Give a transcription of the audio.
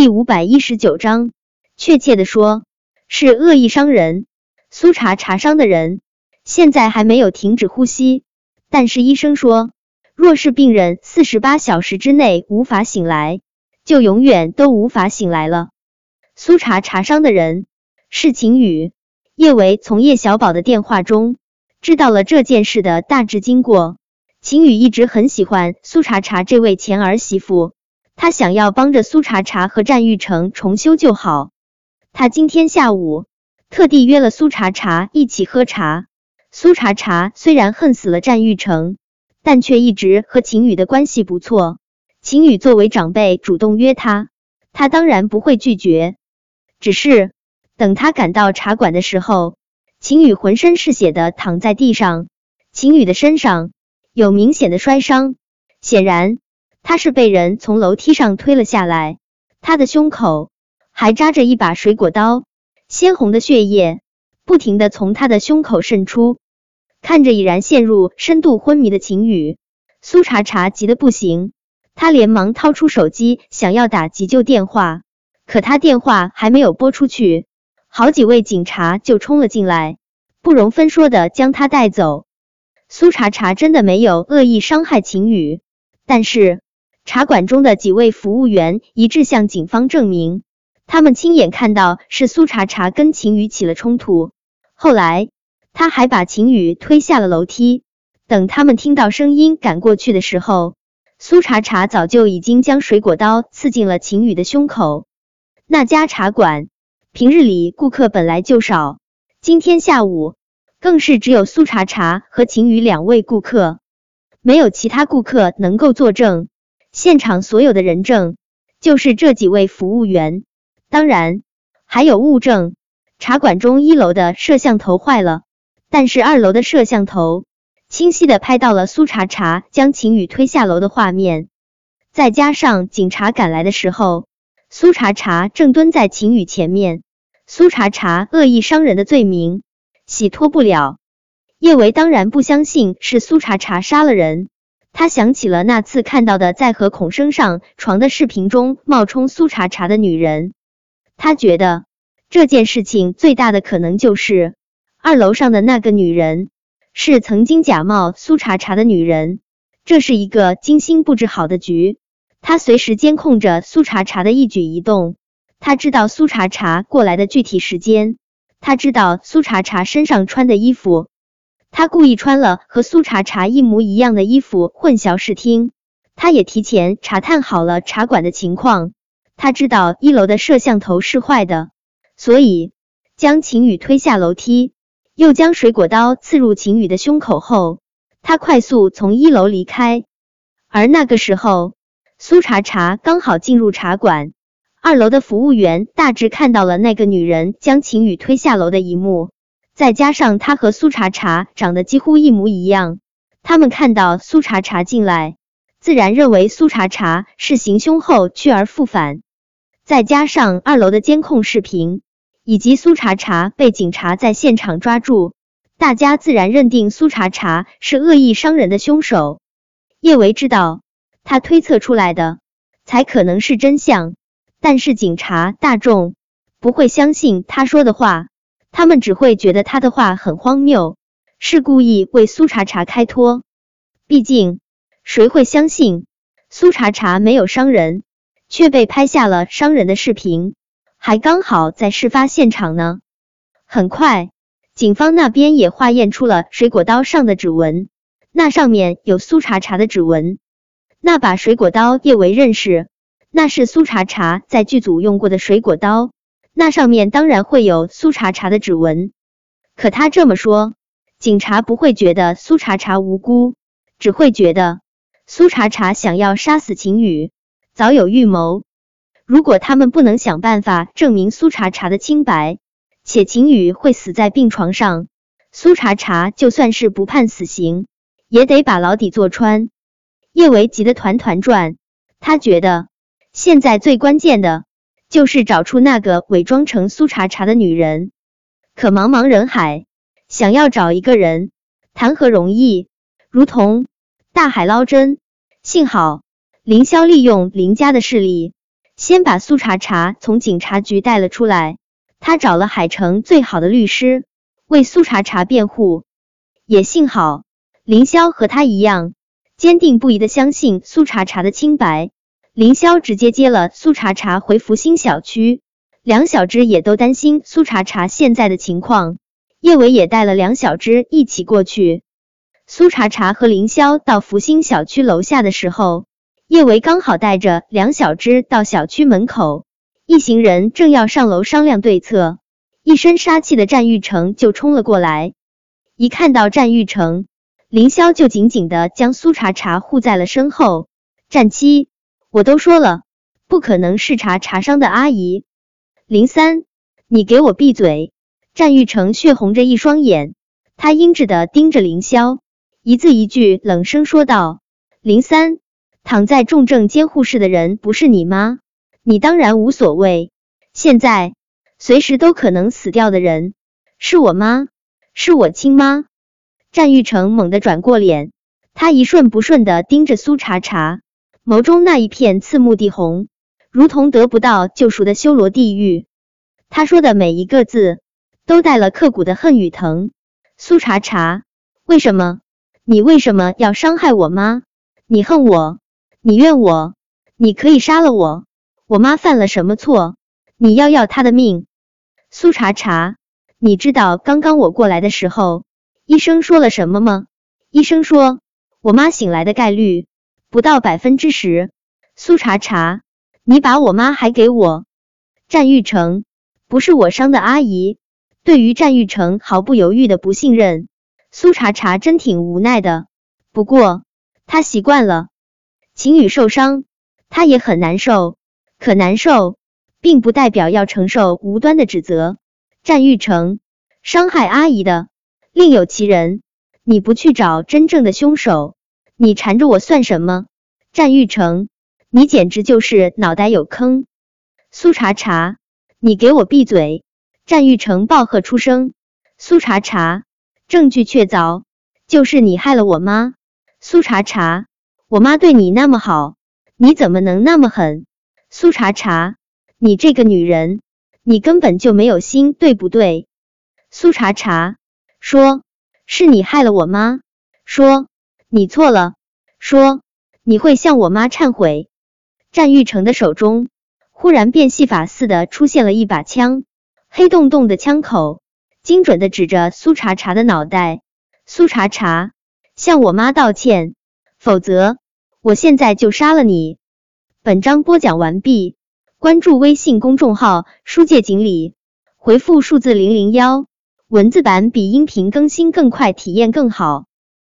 第五百一十九章，确切的说，是恶意伤人。苏茶茶伤的人现在还没有停止呼吸，但是医生说，若是病人四十八小时之内无法醒来，就永远都无法醒来了。苏茶茶伤的人是秦宇。叶维从叶小宝的电话中知道了这件事的大致经过。秦宇一直很喜欢苏茶茶这位前儿媳妇，他想要帮着苏茶茶和战玉成重修旧好。他今天下午特地约了苏茶茶一起喝茶。苏茶茶虽然恨死了战玉成，但却一直和秦宇的关系不错。秦宇作为长辈主动约他，他当然不会拒绝。只是。等他赶到茶馆的时候，秦宇浑身是血的躺在地上。秦宇的身上有明显的摔伤，显然他是被人从楼梯上推了下来。他的胸口还扎着一把水果刀，鲜红的血液不停的从他的胸口渗出。看着已然陷入深度昏迷的秦宇，苏茶茶急得不行，他连忙掏出手机想要打急救电话，可他电话还没有拨出去。好几位警察就冲了进来，不容分说的将他带走。苏茶茶真的没有恶意伤害秦宇，但是茶馆中的几位服务员一致向警方证明，他们亲眼看到是苏茶茶跟秦宇起了冲突。后来他还把秦宇推下了楼梯。等他们听到声音赶过去的时候，苏茶茶早就已经将水果刀刺进了秦宇的胸口。那家茶馆。平日里顾客本来就少，今天下午更是只有苏茶茶和秦宇两位顾客，没有其他顾客能够作证。现场所有的人证就是这几位服务员，当然还有物证。茶馆中一楼的摄像头坏了，但是二楼的摄像头清晰的拍到了苏茶茶将秦宇推下楼的画面。再加上警察赶来的时候。苏茶茶正蹲在秦宇前面，苏茶茶恶意伤人的罪名洗脱不了。叶维当然不相信是苏茶茶杀了人，他想起了那次看到的在和孔生上床的视频中冒充苏茶茶的女人，他觉得这件事情最大的可能就是二楼上的那个女人是曾经假冒苏茶茶的女人，这是一个精心布置好的局。他随时监控着苏茶茶的一举一动，他知道苏茶茶过来的具体时间，他知道苏茶茶身上穿的衣服，他故意穿了和苏茶茶一模一样的衣服混淆视听。他也提前查探好了茶馆的情况，他知道一楼的摄像头是坏的，所以将秦宇推下楼梯，又将水果刀刺入秦宇的胸口后，他快速从一楼离开。而那个时候。苏茶茶刚好进入茶馆，二楼的服务员大致看到了那个女人将秦宇推下楼的一幕，再加上他和苏茶茶长得几乎一模一样，他们看到苏茶茶进来，自然认为苏茶茶是行凶后去而复返。再加上二楼的监控视频以及苏茶茶被警察在现场抓住，大家自然认定苏茶茶是恶意伤人的凶手。叶维知道。他推测出来的才可能是真相，但是警察大众不会相信他说的话，他们只会觉得他的话很荒谬，是故意为苏茶茶开脱。毕竟，谁会相信苏茶茶没有伤人，却被拍下了伤人的视频，还刚好在事发现场呢？很快，警方那边也化验出了水果刀上的指纹，那上面有苏茶茶的指纹。那把水果刀叶维认识，那是苏茶茶在剧组用过的水果刀，那上面当然会有苏茶茶的指纹。可他这么说，警察不会觉得苏茶茶无辜，只会觉得苏茶茶想要杀死秦宇，早有预谋。如果他们不能想办法证明苏茶茶的清白，且秦宇会死在病床上，苏茶茶就算是不判死刑，也得把牢底坐穿。叶维急得团团转，他觉得现在最关键的就是找出那个伪装成苏茶茶的女人。可茫茫人海，想要找一个人，谈何容易？如同大海捞针。幸好凌霄利用林家的势力，先把苏茶茶从警察局带了出来。他找了海城最好的律师为苏茶茶辩护，也幸好凌霄和他一样坚定不移的相信苏茶茶的清白。凌霄直接接了苏茶茶回福星小区，梁小芝也都担心苏茶茶现在的情况，叶伟也带了梁小芝一起过去。苏茶茶和凌霄到福星小区楼下的时候，叶维刚好带着梁小芝到小区门口。一行人正要上楼商量对策，一身杀气的战玉成就冲了过来。一看到战玉成，凌霄就紧紧的将苏茶茶护在了身后。战七，我都说了，不可能是茶茶商的阿姨。零三，你给我闭嘴！战玉成血红着一双眼，他阴鸷的盯着凌霄，一字一句冷声说道：“零三，躺在重症监护室的人不是你吗？”你当然无所谓。现在随时都可能死掉的人是我妈，是我亲妈。战玉成猛地转过脸，他一瞬不瞬的盯着苏茶茶，眸中那一片刺目的红，如同得不到救赎的修罗地狱。他说的每一个字都带了刻骨的恨与疼。苏茶茶，为什么？你为什么要伤害我妈？你恨我？你怨我？你可以杀了我。我妈犯了什么错？你要要她的命？苏茶茶，你知道刚刚我过来的时候，医生说了什么吗？医生说我妈醒来的概率不到百分之十。苏茶茶，你把我妈还给我？战玉成，不是我伤的阿姨。对于战玉成毫不犹豫的不信任，苏茶茶真挺无奈的。不过他习惯了，秦宇受伤，他也很难受。可难受，并不代表要承受无端的指责。战玉成，伤害阿姨的另有其人，你不去找真正的凶手，你缠着我算什么？战玉成，你简直就是脑袋有坑！苏茶茶，你给我闭嘴！战玉成暴喝出声。苏茶茶，证据确凿，就是你害了我妈。苏茶茶，我妈对你那么好，你怎么能那么狠？苏茶茶，你这个女人，你根本就没有心，对不对？苏茶茶说：“是你害了我妈。”说：“你错了。”说：“你会向我妈忏悔。”战玉成的手中忽然变戏法似的出现了一把枪，黑洞洞的枪口精准的指着苏茶茶的脑袋。苏茶茶，向我妈道歉，否则我现在就杀了你。本章播讲完毕，关注微信公众号“书界锦鲤”，回复数字零零幺，文字版比音频更新更快，体验更好。